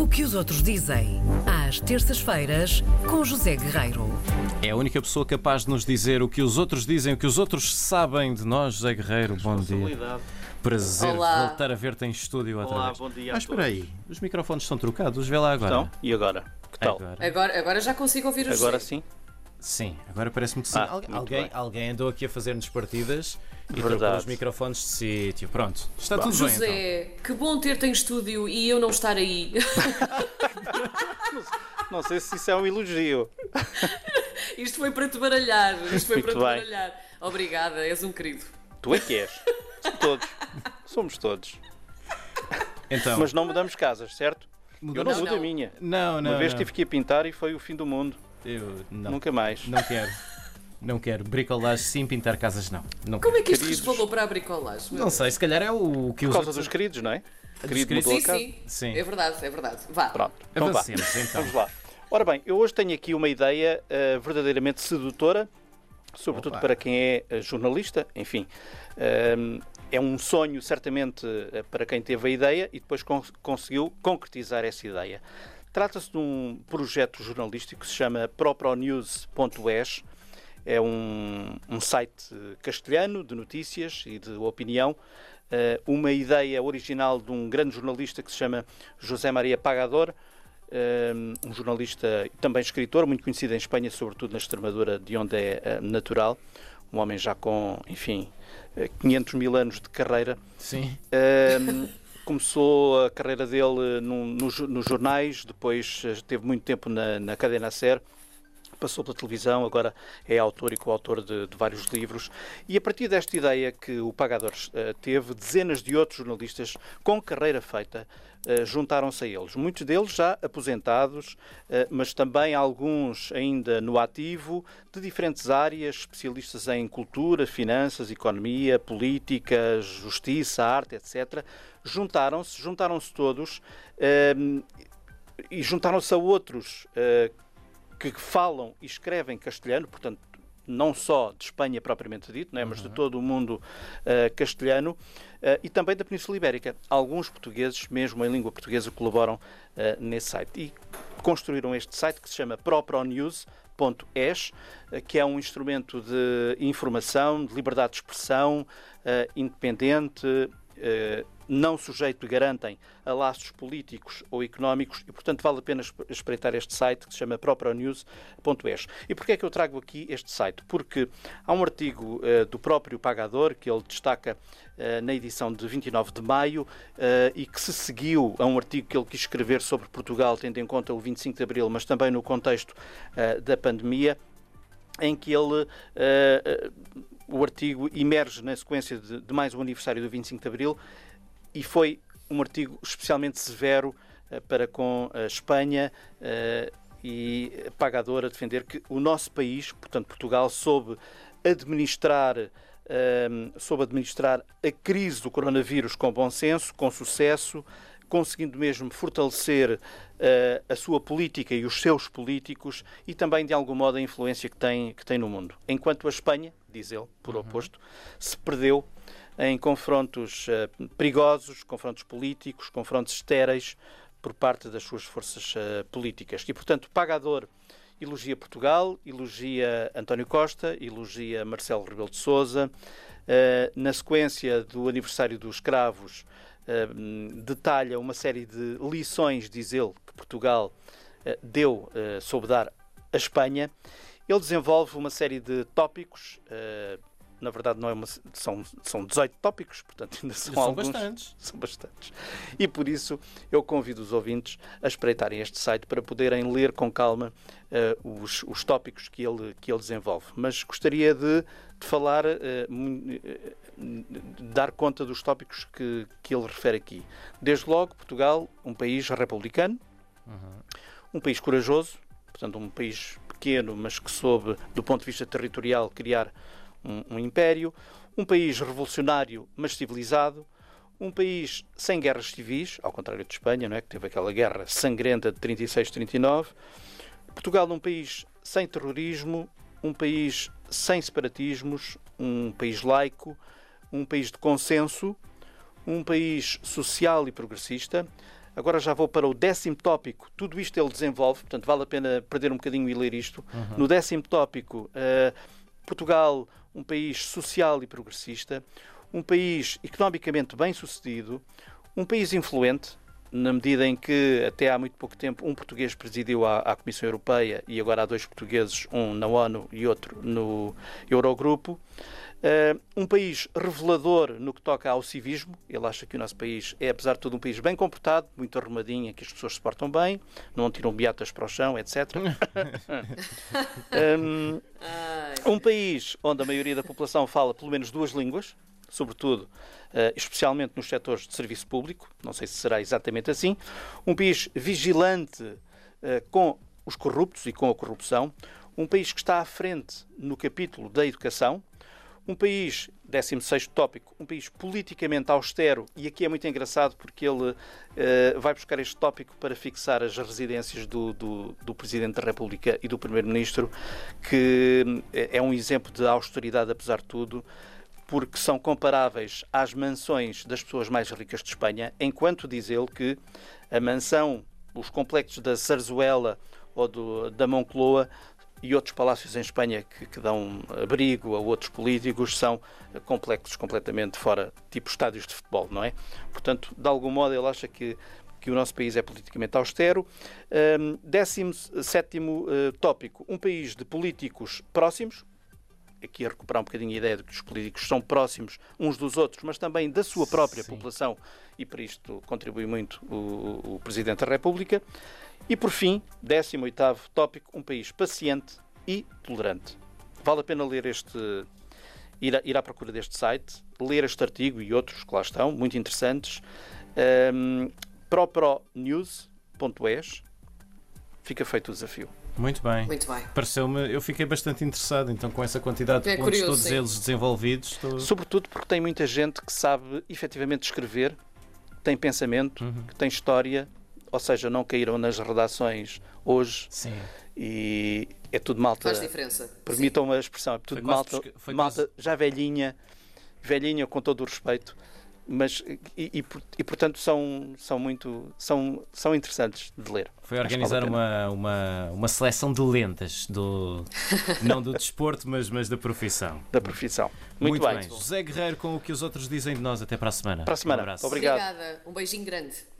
O que os outros dizem, às terças-feiras, com José Guerreiro. É a única pessoa capaz de nos dizer o que os outros dizem, o que os outros sabem de nós, José Guerreiro. Bom dia. Prazer Olá. voltar a ver-te em estúdio outra Olá, vez. bom dia. a Mas espera todos. aí, os microfones estão trocados, vê lá agora. Então, e agora? Que tal? Agora. Agora, agora já consigo ouvir o Agora sim? Sim, agora parece-me que sim. Ah, Algu- alguém, bem. alguém andou aqui a fazer-nos partidas e trocou os microfones de sítio. Pronto, está Bah. tudo bem então. José, que bom ter-te em estúdio e eu não estar aí. Não sei se isso é um elogio. Isto foi para te baralhar. Isto foi para Muito te bem. baralhar. Obrigada, és um querido. Tu é que és. Somos todos. Somos todos. Então, Mas não mudamos casas, certo? Eu não mudamos- mudo Não, a minha. Não, não, Uma vez não. tive que ir pintar e foi o fim do mundo. Eu não, Nunca mais. não quero. Não quero. Bricolagem sim, pintar casas não. Não Como quero. é que isto Queridos. resvalou para a bricolagem? Não sei, se calhar é o que Por os causa outros... dos queridos, não é? Querido queridos. mudou Sim, sim. Sim. É verdade, é verdade. Vá. Pronto. Então vá. Avancemos então. Vamos lá. Ora bem, eu hoje tenho aqui uma ideia eh, verdadeiramente sedutora, sobretudo Opa. para quem é eh, jornalista, enfim. Ehm, é um sonho, certamente, eh, para quem teve a ideia e depois con- conseguiu concretizar essa ideia. Trata-se de um projeto jornalístico que se chama propronews.es. É um, um site castelhano de notícias e de opinião. Eh, uma ideia original de um grande jornalista que se chama José Maria Pagador, eh, um jornalista e também escritor, muito conhecido em Espanha, sobretudo na Extremadura, de onde é eh, natural. Um homem já com, enfim, eh, 500 mil anos de carreira. Sim. Começou a carreira dele nos, nos jornais, depois eh, teve muito tempo na, na cadena SER, passou pela televisão, agora é autor e coautor de, de vários livros. E a partir desta ideia que o Pagador eh, teve, dezenas de outros jornalistas com carreira feita eh, juntaram-se a eles. Muitos deles já aposentados, eh, mas também alguns ainda no ativo, de diferentes áreas, especialistas em cultura, finanças, economia, política, justiça, arte, etc. Juntaram-se, juntaram-se todos e juntaram-se a outros que falam e escrevem castelhano, portanto, não só de Espanha propriamente dito, não é, mas de todo o mundo eh, castelhano, eh, e também da Península Ibérica. Alguns portugueses, mesmo em língua portuguesa, colaboram eh, nesse site. E construíram este site que se chama propronews.es, que é um instrumento de informação, de liberdade de expressão, independente, não sujeito, garantem, a laços políticos ou económicos e, portanto, vale a pena esp- espreitar este site que se chama propronews.es. E porquê é que eu trago aqui este site? Porque há um artigo eh, do próprio Pagador que ele destaca eh, na edição de 29 de maio eh, e que se seguiu a um artigo que ele quis escrever sobre Portugal, tendo em conta o 25 de Abril, mas também no contexto eh, da pandemia, em que ele eh, eh, o artigo emerge na sequência de, de mais um aniversário do 25 de Abril e foi um artigo especialmente severo eh, para com a Espanha eh, e a defender que o nosso país, portanto Portugal, soube administrar eh, soube administrar a crise do coronavírus com bom senso, com sucesso, conseguindo mesmo fortalecer eh, a sua política e os seus políticos e também, de algum modo, a influência que tem, que tem no mundo. Enquanto a Espanha, diz ele, por oposto, se perdeu em confrontos eh, perigosos, confrontos políticos, confrontos estéreis por parte das suas forças eh, políticas. E, portanto, pagador elogia Portugal, elogia António Costa, elogia Marcelo Rebelo de Sousa. Na sequência do aniversário dos escravos, eh, detalha uma série de lições, diz ele, que Portugal eh, deu, eh, soube dar à Espanha. Ele desenvolve uma série de tópicos, eh, na verdade não é uma, são, são 18 tópicos, portanto ainda são, São alguns. bastantes. São bastantes. E por isso eu convido os ouvintes a espreitarem este site para poderem ler com calma eh, os, os tópicos que ele, que ele desenvolve. Mas gostaria de, de falar, de dar conta dos tópicos que, que ele refere aqui. Desde logo, Portugal, um país republicano, um país corajoso, portanto, um país pequeno, mas que soube, do ponto de vista territorial, criar um, um império, um país revolucionário, mas civilizado, um país sem guerras civis, ao contrário de Espanha, não é? que teve aquela guerra sangrenta de 36-39. Portugal num país sem terrorismo, um país sem separatismos, um país laico, um país de consenso, um país social e progressista, Agora já vou para o décimo tópico. Tudo isto ele desenvolve, portanto vale a pena perder um bocadinho e ler isto. No décimo tópico, uh, Portugal, um país social e progressista, um país economicamente bem sucedido, um país influente, na medida em que até há muito pouco tempo um português presidiu a, a, Comissão Europeia e agora há dois portugueses, um na ONU e outro no Eurogrupo. Uh, um país revelador no que toca ao civismo. Ele acha que o nosso país é, apesar de tudo, um país bem comportado, muito arrumadinho, que as pessoas se portam bem, não tiram beatas para o chão, etc. um, um país onde a maioria da população fala pelo menos duas línguas, sobretudo, uh, especialmente nos setores de serviço público, não sei se será exatamente assim, um país vigilante uh, com os corruptos e com a corrupção, um país que está à frente no capítulo da educação, um país, 16 tópico, um país politicamente austero, e aqui é muito engraçado porque ele uh, vai buscar este tópico para fixar as residências do, do, do Presidente da República e do Primeiro-Ministro, que é um exemplo de austeridade, apesar de tudo, porque são comparáveis às mansões das pessoas mais ricas de Espanha, enquanto diz ele que a mansão, os complexos da Zarzuela ou do, da Moncloa e outros palácios em Espanha que, que, dão abrigo a outros políticos são complexos completamente fora, tipo estádios de futebol, não é? Portanto, de algum modo, ele acha que, que o nosso país é politicamente austero. Um, décimo sétimo uh, tópico, um país de políticos próximos, aqui a recuperar um bocadinho a ideia de que os políticos são próximos uns dos outros, mas também da sua própria Sim. população, e para isto contribui muito o, o Presidente da República. E por fim, 18 tópico, um país paciente e tolerante. Vale a pena ler este, ir, a, ir à procura deste site, ler este artigo e outros que lá estão, muito interessantes. Um, propronews.es Fica feito o desafio. Muito bem. Muito bem. Pareceu-me, eu fiquei bastante interessado, então, com essa quantidade de é pontos, curioso, todos sim. eles desenvolvidos. Estou... Sobretudo porque tem muita gente que sabe efetivamente escrever, tem pensamento, uhum. que tem história ou seja, não caíram nas redações hoje. Sim. E é tudo malta. Faz diferença. Permitam-me a expressão, é tudo foi malta, foi malta quase... já velhinha, velhinha com todo o respeito, mas e, e, e, portanto são, são muito são, são interessantes de ler. Foi organizar uma, uma, uma seleção de lentas do não do desporto, mas, mas da profissão. Da profissão. Muito, muito bem. bem. José Guerreiro com o que os outros dizem de nós até para a semana. Para a semana. Um abraço. Obrigado. Obrigada. Um beijinho grande.